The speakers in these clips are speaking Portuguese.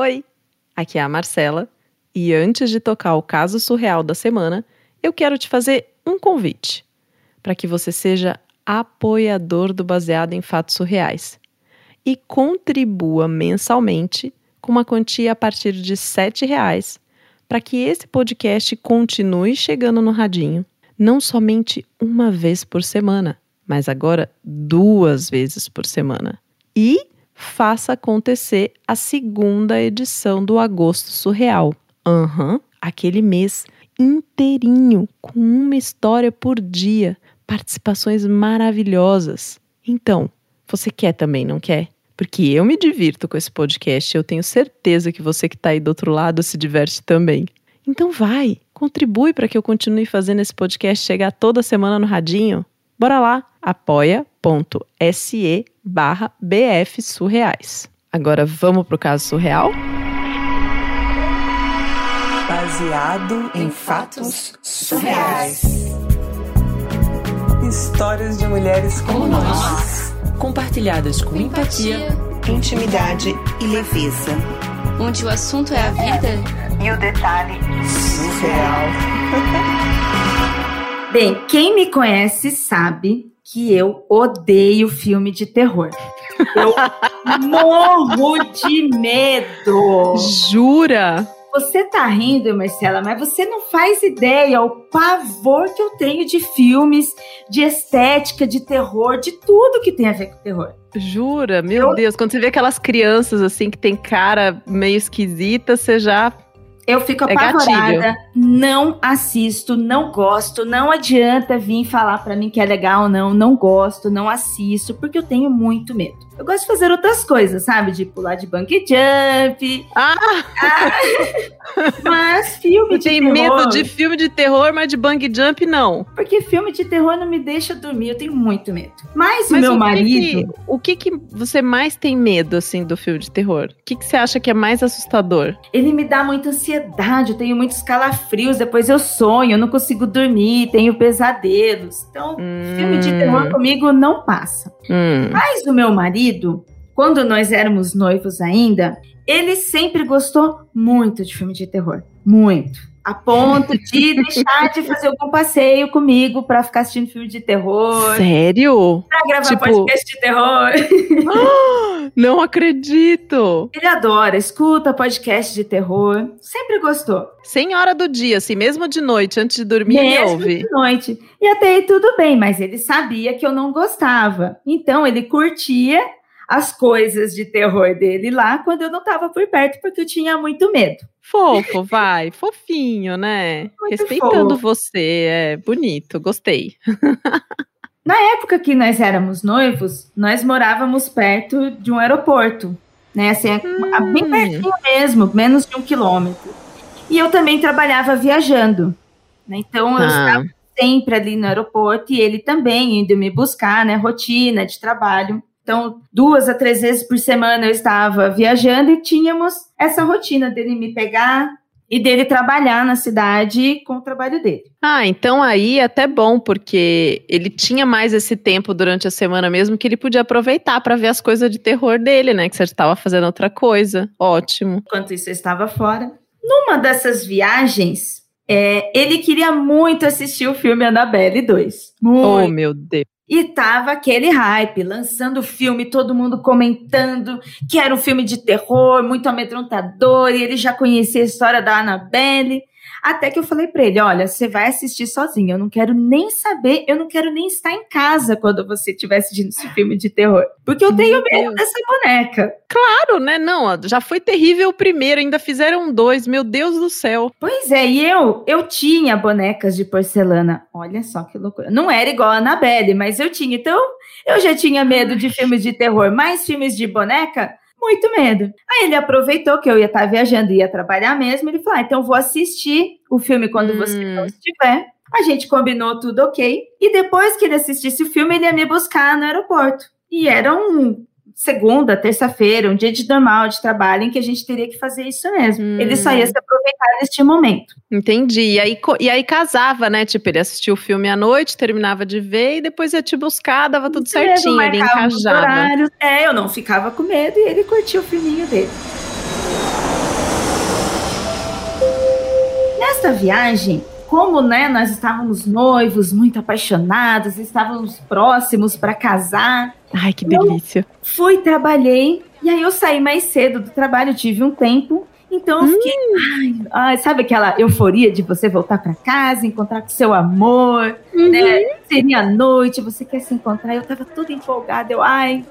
Oi, aqui é a Marcela e antes de tocar o caso surreal da semana, eu quero te fazer um convite para que você seja apoiador do Baseado em Fatos Surreais e contribua mensalmente com uma quantia a partir de R$ reais para que esse podcast continue chegando no radinho, não somente uma vez por semana, mas agora duas vezes por semana. E faça acontecer a segunda edição do Agosto Surreal. Aham, uhum, aquele mês inteirinho, com uma história por dia, participações maravilhosas. Então, você quer também, não quer? Porque eu me divirto com esse podcast eu tenho certeza que você que está aí do outro lado se diverte também. Então vai, contribui para que eu continue fazendo esse podcast chegar toda semana no radinho. Bora lá, apoia.se barra BF Surreais. Agora vamos pro caso surreal? Baseado em fatos surreais. Histórias de mulheres como, como nós. Compartilhadas com empatia, intimidade e leveza. Onde o assunto é a vida e o detalhe surreal. Bem, quem me conhece sabe que eu odeio filme de terror. Eu morro de medo. Jura? Você tá rindo, Marcela, mas você não faz ideia o pavor que eu tenho de filmes, de estética, de terror, de tudo que tem a ver com terror. Jura? Meu eu... Deus, quando você vê aquelas crianças assim que tem cara meio esquisita, você já eu fico é apavorada, gatilho. não assisto, não gosto, não adianta vir falar para mim que é legal, não, não gosto, não assisto, porque eu tenho muito medo. Eu gosto de fazer outras coisas, sabe? De pular de bungee jump. Ah! ah mas filme de tem terror... medo de filme de terror, mas de bungee jump não. Porque filme de terror não me deixa dormir, eu tenho muito medo. Mas, mas meu o marido... Que, o que que você mais tem medo, assim, do filme de terror? O que que você acha que é mais assustador? Ele me dá muita ansiedade, eu tenho muitos calafrios, depois eu sonho, eu não consigo dormir, tenho pesadelos. Então, hum. filme de terror comigo não passa. Hum. Mas o meu marido, quando nós éramos noivos ainda, ele sempre gostou muito de filme de terror. Muito. A ponto de deixar de fazer algum passeio comigo para ficar assistindo filme de terror. Sério? Pra gravar tipo... podcast de terror. não acredito! Ele adora, escuta podcast de terror. Sempre gostou. Sem hora do dia, assim, mesmo de noite, antes de dormir, mesmo ele ouve. de noite. E até aí tudo bem, mas ele sabia que eu não gostava. Então ele curtia as coisas de terror dele lá quando eu não estava por perto, porque eu tinha muito medo. Fofo, vai, fofinho, né? Muito Respeitando fofo. você, é bonito, gostei. Na época que nós éramos noivos, nós morávamos perto de um aeroporto, né? Assim, hum. bem pertinho mesmo, menos de um quilômetro. E eu também trabalhava viajando, né? Então eu ah. estava sempre ali no aeroporto e ele também indo me buscar, né? Rotina de trabalho. Então, duas a três vezes por semana eu estava viajando e tínhamos essa rotina dele me pegar e dele trabalhar na cidade com o trabalho dele. Ah, então aí é até bom, porque ele tinha mais esse tempo durante a semana mesmo que ele podia aproveitar para ver as coisas de terror dele, né? Que você estava fazendo outra coisa. Ótimo. Enquanto isso, eu estava fora. Numa dessas viagens, é, ele queria muito assistir o filme Annabelle 2. Muito. Oh, meu Deus. E tava aquele hype, lançando o filme, todo mundo comentando que era um filme de terror, muito amedrontador, e ele já conhecia a história da Annabelle. Até que eu falei para ele: olha, você vai assistir sozinho, eu não quero nem saber, eu não quero nem estar em casa quando você estiver assistindo esse filme de terror. Porque eu tenho medo dessa boneca. Claro, né? Não, já foi terrível o primeiro, ainda fizeram dois, meu Deus do céu. Pois é, e eu, eu tinha bonecas de porcelana. Olha só que loucura. Não era igual a Annabelle, mas eu tinha. Então, eu já tinha medo de filmes de terror, mais filmes de boneca muito medo. Aí ele aproveitou que eu ia estar viajando, ia trabalhar mesmo. Ele falou: ah, então vou assistir o filme quando hum. você não estiver. A gente combinou tudo ok. E depois que ele assistisse o filme, ele ia me buscar no aeroporto. E era um segunda, terça-feira, um dia de normal, de trabalho, em que a gente teria que fazer isso mesmo. Hum. Ele só ia se aproveitar deste momento. Entendi. E aí, e aí casava, né? Tipo, ele assistia o filme à noite, terminava de ver e depois ia te buscar, dava tudo certinho, mesmo, ele encajava. É, eu não ficava com medo e ele curtia o filminho dele. Nesta viagem, como né, nós estávamos noivos, muito apaixonados, estávamos próximos para casar, Ai, que delícia. fui, trabalhei, e aí eu saí mais cedo do trabalho, tive um tempo, então eu fiquei, ai, ai, sabe aquela euforia de você voltar para casa, encontrar com seu amor, né? Seria noite, você quer se encontrar, eu tava toda empolgada, eu, ai,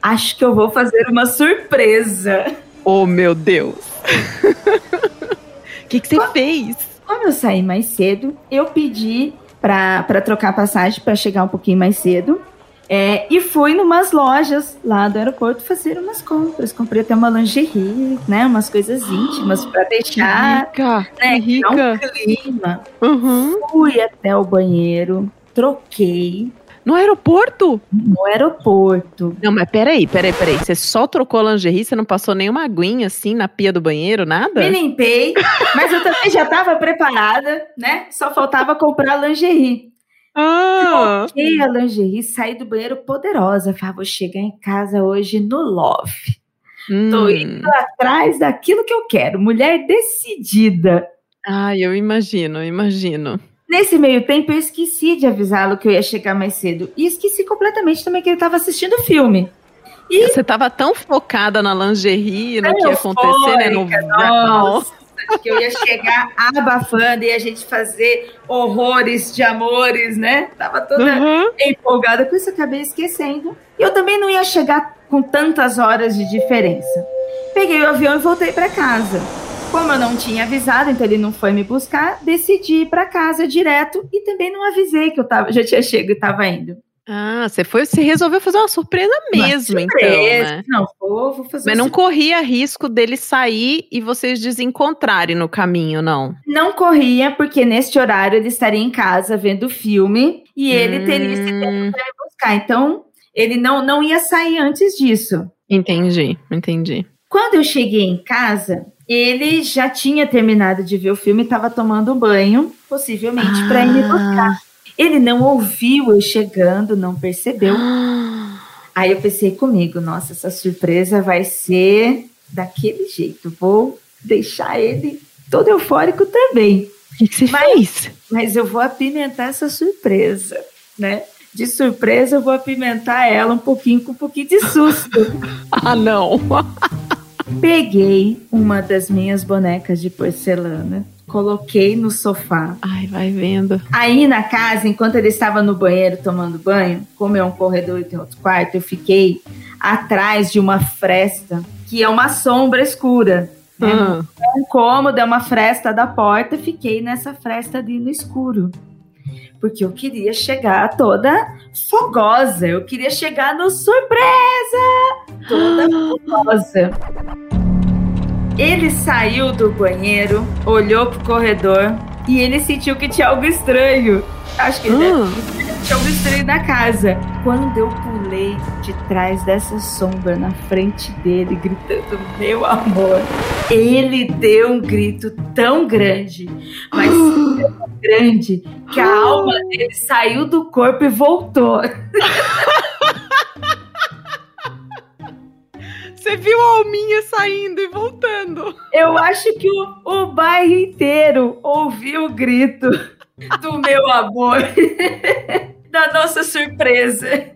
acho que eu vou fazer uma surpresa. Oh, meu Deus. O que que você fez? Como eu saí mais cedo, eu pedi pra trocar passagem para chegar um pouquinho mais cedo. É, e fui numas lojas lá do aeroporto fazer umas compras. Comprei até uma lingerie, né? Umas coisas íntimas para deixar rica, né, que criar um rica. clima. Uhum. Fui até o banheiro, troquei No aeroporto? no aeroporto. Não, mas peraí, peraí, peraí. Você só trocou a lingerie, você não passou nenhuma aguinha assim na pia do banheiro, nada? Me limpei, mas eu também já estava preparada, né? Só faltava comprar a lingerie. Ah, Troquei a lingerie, saí do banheiro poderosa. Falei, ah, vou chegar em casa hoje no love. Tô hum. indo atrás daquilo que eu quero. Mulher decidida. Ai, eu imagino, imagino. Nesse meio tempo, eu esqueci de avisá-lo que eu ia chegar mais cedo. E esqueci completamente também que ele estava assistindo o filme. E Você tava tão focada na lingerie, no que ia acontecer, né? No nossa, que eu ia chegar abafando e a gente fazer horrores de amores, né? Tava toda Uhum. empolgada com isso, acabei esquecendo. E eu também não ia chegar com tantas horas de diferença. Peguei o avião e voltei para casa. Como eu não tinha avisado, então ele não foi me buscar, decidi ir para casa direto e também não avisei que eu tava, já tinha chegado e estava indo. Ah, você foi, você resolveu fazer uma surpresa mesmo, Uma então, surpresa. né? Não, vou, vou fazer Mas não corria risco dele sair e vocês desencontrarem no caminho, não. Não corria, porque neste horário ele estaria em casa vendo o filme e ele teria esse tempo Hum. para me buscar. Então, ele não, não ia sair antes disso. Entendi, entendi. Quando eu cheguei em casa, ele já tinha terminado de ver o filme e estava tomando banho, possivelmente para ir me buscar. Ele não ouviu eu chegando, não percebeu. Ah, Aí eu pensei comigo, nossa, essa surpresa vai ser daquele jeito. Vou deixar ele todo eufórico também. O que, que você Mas- fez? Mas eu vou apimentar essa surpresa, né? De surpresa, eu vou apimentar ela um pouquinho com um pouquinho de susto. Ah, não. Peguei uma das minhas bonecas de porcelana, coloquei no sofá. Ai, vai vendo. Aí na casa, enquanto ele estava no banheiro tomando banho, como é um corredor e tem outro quarto, eu fiquei atrás de uma fresta que é uma sombra escura. né? Ah, um cômodo, é uma fresta da porta, fiquei nessa fresta ali no escuro. Porque eu queria chegar toda fogosa, eu queria chegar no surpresa! Toda fogosa. Ele saiu do banheiro, olhou pro corredor e ele sentiu que tinha algo estranho. Acho que ele deve ah. tinha algo estranho na casa. Quando eu pulei de trás dessa sombra na frente dele, gritando meu amor, ele deu um grito tão grande, mas tão grande, que a alma dele saiu do corpo e voltou. Você viu a alminha saindo e voltando. Eu acho que o, o bairro inteiro ouviu o grito do meu amor, da nossa surpresa.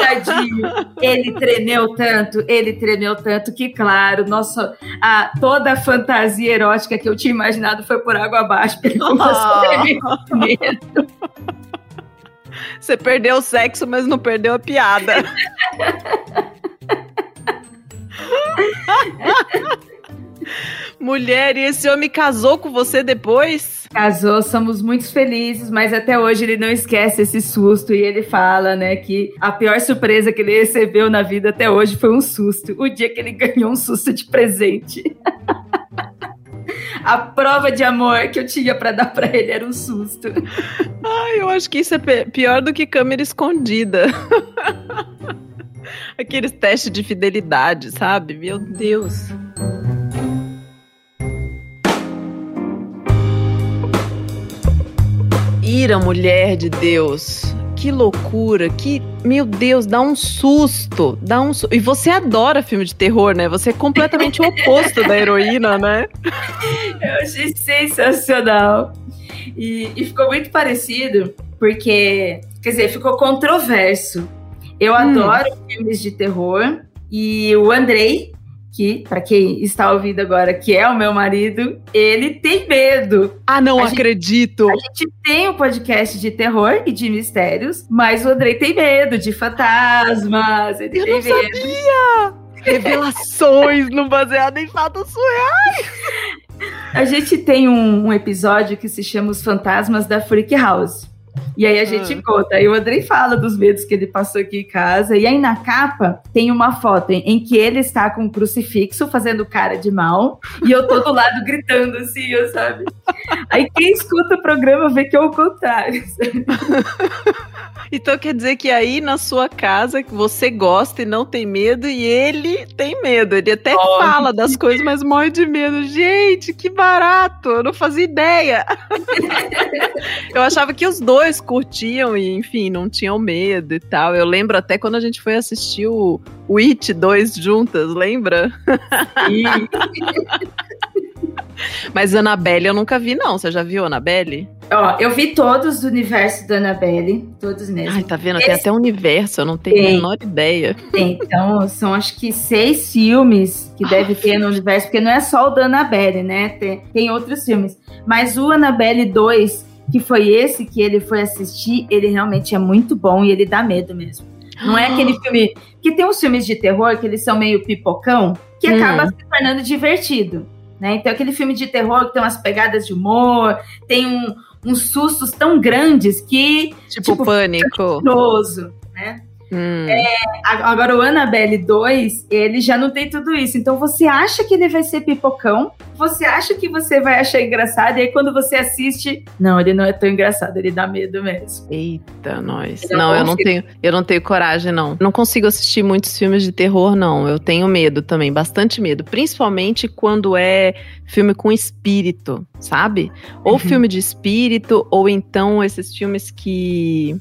Tadinho, ele tremeu tanto, ele tremeu tanto que, claro, nossa, a, toda a fantasia erótica que eu tinha imaginado foi por água abaixo. Com medo. Você perdeu o sexo, mas não perdeu a piada. Mulher, e esse homem casou com você depois? Casou, somos muito felizes, mas até hoje ele não esquece esse susto e ele fala, né, que a pior surpresa que ele recebeu na vida até hoje foi um susto. O dia que ele ganhou um susto de presente. a prova de amor que eu tinha pra dar pra ele era um susto. Ai, eu acho que isso é pior do que câmera escondida. Aqueles testes de fidelidade, sabe? Meu Deus. Ira, mulher de Deus. que loucura, que, meu Deus, dá um susto, dá um su... E você adora filme de terror, né? Você é completamente o oposto da heroína, né? Eu achei sensacional. E, e ficou muito parecido, porque, quer dizer, ficou controverso. Eu hum. adoro filmes de terror, e o Andrei, que, para quem está ouvindo agora, que é o meu marido, ele tem medo. Ah, não a acredito! Gente, a gente tem um podcast de terror e de mistérios, mas o Andrei tem medo de fantasmas. Ele Eu não medo. sabia! Revelações no baseado em fatos surreais! A gente tem um, um episódio que se chama Os Fantasmas da Freak House. E aí a gente ah. conta. Aí o Andrei fala dos medos que ele passou aqui em casa. E aí na capa tem uma foto em, em que ele está com um crucifixo fazendo cara de mal. E eu tô do lado gritando assim, sabe? Aí quem escuta o programa vê que é o contrário. Sabe? Então quer dizer que aí na sua casa que você gosta e não tem medo e ele tem medo. Ele até oh, fala das coisas, mas morre de medo. Gente, que barato! Eu não fazia ideia. eu achava que os dois curtiam e, enfim, não tinham medo e tal. Eu lembro até quando a gente foi assistir o, o It 2 juntas, lembra? Sim. Mas Annabelle eu nunca vi, não. Você já viu Annabelle? Ó, eu vi todos do universo da Annabelle, todos mesmo. Ai, tá vendo? Eles... Tem até universo, eu não tenho tem. a menor ideia. Tem, então são acho que seis filmes que deve ter no universo, porque não é só o da Annabelle, né? Tem, tem outros filmes. Mas o Annabelle 2, que foi esse que ele foi assistir, ele realmente é muito bom e ele dá medo mesmo. Não é aquele filme. Que tem uns filmes de terror que eles são meio pipocão, que hum. acaba se tornando divertido. Né? Então, aquele filme de terror que tem umas pegadas de humor, tem um, uns sustos tão grandes que. Tipo, tipo pânico. Né? Hum. É, agora, o Annabelle 2, ele já não tem tudo isso. Então, você acha que ele vai ser pipocão, você acha que você vai achar engraçado, e aí quando você assiste, não, ele não é tão engraçado, ele dá medo mesmo. Eita, nós. Ele não, eu não tenho, eu não tenho coragem, não. Não consigo assistir muitos filmes de terror, não. Eu tenho medo também, bastante medo. Principalmente quando é filme com espírito, sabe? Ou uhum. filme de espírito, ou então esses filmes que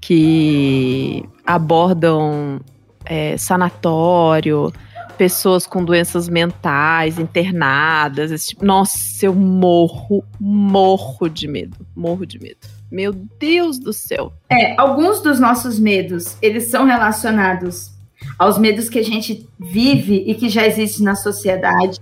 que abordam é, sanatório, pessoas com doenças mentais, internadas. Esse tipo. Nossa, eu morro, morro de medo. Morro de medo. Meu Deus do céu. É, alguns dos nossos medos, eles são relacionados aos medos que a gente vive e que já existem na sociedade.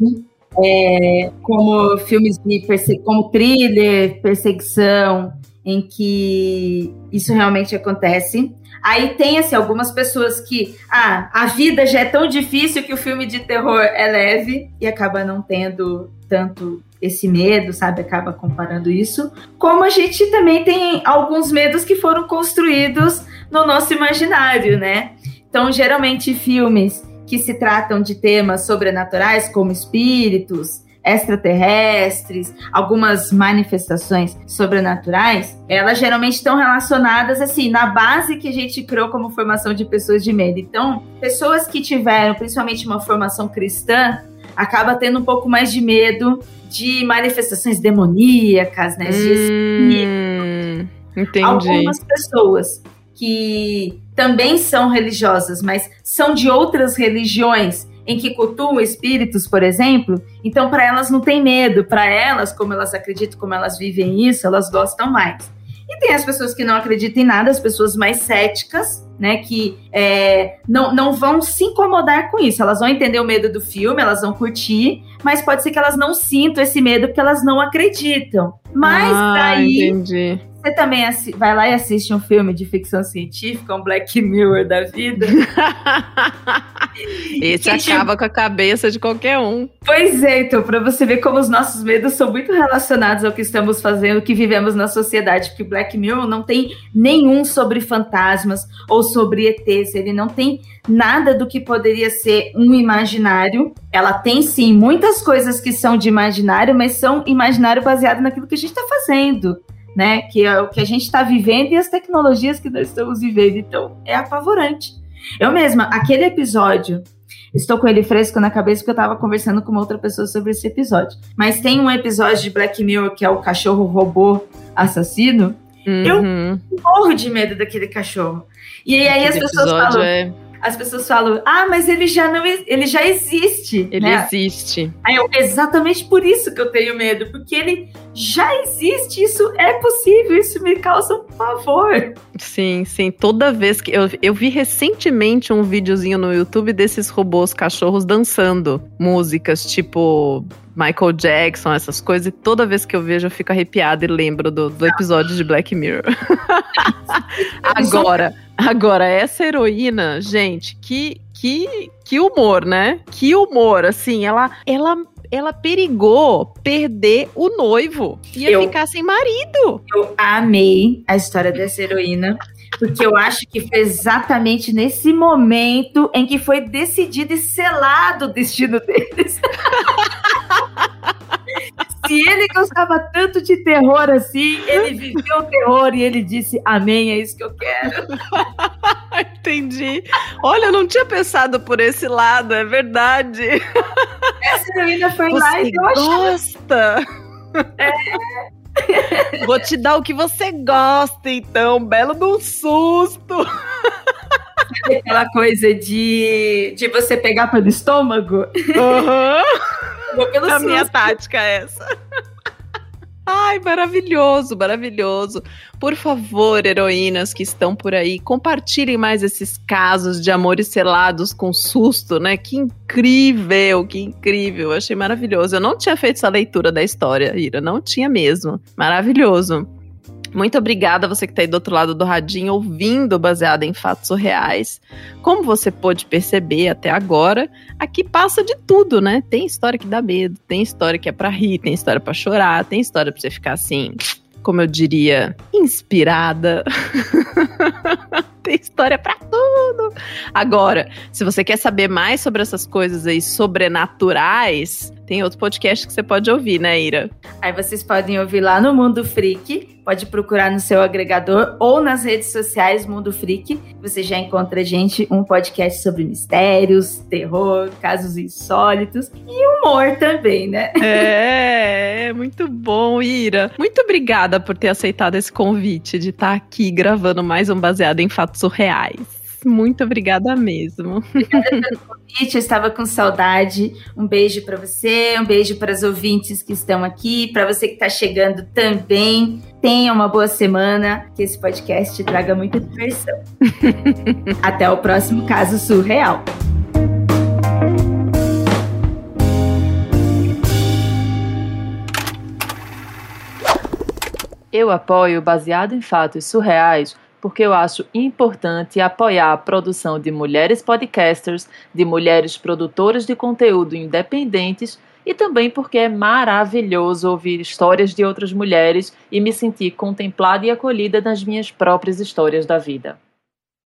É, como filmes de como thriller, perseguição, em que isso realmente acontece. Aí tem assim, algumas pessoas que ah, a vida já é tão difícil que o filme de terror é leve e acaba não tendo tanto esse medo, sabe? Acaba comparando isso. Como a gente também tem alguns medos que foram construídos no nosso imaginário, né? Então, geralmente filmes que se tratam de temas sobrenaturais, como espíritos, extraterrestres, algumas manifestações sobrenaturais, elas geralmente estão relacionadas assim na base que a gente criou como formação de pessoas de medo. Então, pessoas que tiveram principalmente uma formação cristã acaba tendo um pouco mais de medo de manifestações demoníacas, né? De hum, entendi. Algumas pessoas que também são religiosas, mas são de outras religiões em que cultuam espíritos, por exemplo, então para elas não tem medo, para elas, como elas acreditam, como elas vivem isso, elas gostam mais. E tem as pessoas que não acreditam em nada, as pessoas mais céticas, né, que é, não, não vão se incomodar com isso. Elas vão entender o medo do filme, elas vão curtir, mas pode ser que elas não sintam esse medo porque elas não acreditam. Mas ah, daí entendi. Você também vai lá e assiste um filme de ficção científica, um Black Mirror da vida. Esse acaba tipo... com a cabeça de qualquer um. Pois é, então, para você ver como os nossos medos são muito relacionados ao que estamos fazendo, que vivemos na sociedade, porque Black Mirror não tem nenhum sobre fantasmas ou sobre ETs, ele não tem nada do que poderia ser um imaginário. Ela tem sim muitas coisas que são de imaginário, mas são imaginário baseado naquilo que a gente está fazendo né? Que é o que a gente está vivendo e as tecnologias que nós estamos vivendo. Então, é apavorante. Eu mesma, aquele episódio, estou com ele fresco na cabeça porque eu estava conversando com uma outra pessoa sobre esse episódio. Mas tem um episódio de Black Mirror que é o cachorro robô assassino. Eu morro de medo daquele cachorro. E aí as Aquele pessoas falam, é- as pessoas falam, ah, mas ele já não, ele já existe. Ele né? existe. Aí eu, exatamente por isso que eu tenho medo, porque ele já existe, isso é possível, isso me causa um pavor. Sim, sim. Toda vez que. Eu, eu vi recentemente um videozinho no YouTube desses robôs cachorros dançando músicas tipo Michael Jackson, essas coisas, e toda vez que eu vejo eu fico arrepiada e lembro do, do episódio de Black Mirror. agora, agora, essa heroína, gente, que, que, que humor, né? Que humor, assim, ela. ela ela perigou perder o noivo. Ia Eu- ficar sem marido. Eu amei a história dessa heroína, porque eu acho que foi exatamente nesse momento em que foi decidido e selado o destino deles. Se ele gostava tanto de terror assim, ele viveu o terror e ele disse: Amém, é isso que eu quero. Entendi. Olha, eu não tinha pensado por esse lado, é verdade. Essa heroína foi lá Você e deu a chance. Vou te dar o que você gosta, então. Belo de um susto. Aquela coisa de, de você pegar pelo estômago. Aham. Pegou pelo A minha susto. tática é essa. Ai, maravilhoso, maravilhoso. Por favor, heroínas que estão por aí, compartilhem mais esses casos de amores selados com susto, né? Que incrível, que incrível. Eu achei maravilhoso. Eu não tinha feito essa leitura da história, Ira, não tinha mesmo. Maravilhoso. Muito obrigada você que está aí do outro lado do radinho ouvindo baseado em fatos reais. Como você pôde perceber até agora, aqui passa de tudo, né? Tem história que dá medo, tem história que é pra rir, tem história pra chorar, tem história pra você ficar assim, como eu diria, inspirada. tem história pra tudo. Agora, se você quer saber mais sobre essas coisas aí sobrenaturais, tem outro podcast que você pode ouvir, né, Ira? Aí vocês podem ouvir lá no Mundo Freak, pode procurar no seu agregador ou nas redes sociais Mundo Freak. Você já encontra a gente um podcast sobre mistérios, terror, casos insólitos e humor também, né? É, muito bom, Ira. Muito obrigada por ter aceitado esse convite de estar aqui gravando mais um baseado em fatos surreais. Muito obrigada mesmo. Eu estava com saudade. Um beijo para você, um beijo para os ouvintes que estão aqui, para você que está chegando também. Tenha uma boa semana, que esse podcast traga muita diversão. Até o próximo caso surreal. Eu apoio baseado em fatos surreais porque eu acho importante apoiar a produção de mulheres podcasters, de mulheres produtoras de conteúdo independentes e também porque é maravilhoso ouvir histórias de outras mulheres e me sentir contemplada e acolhida nas minhas próprias histórias da vida.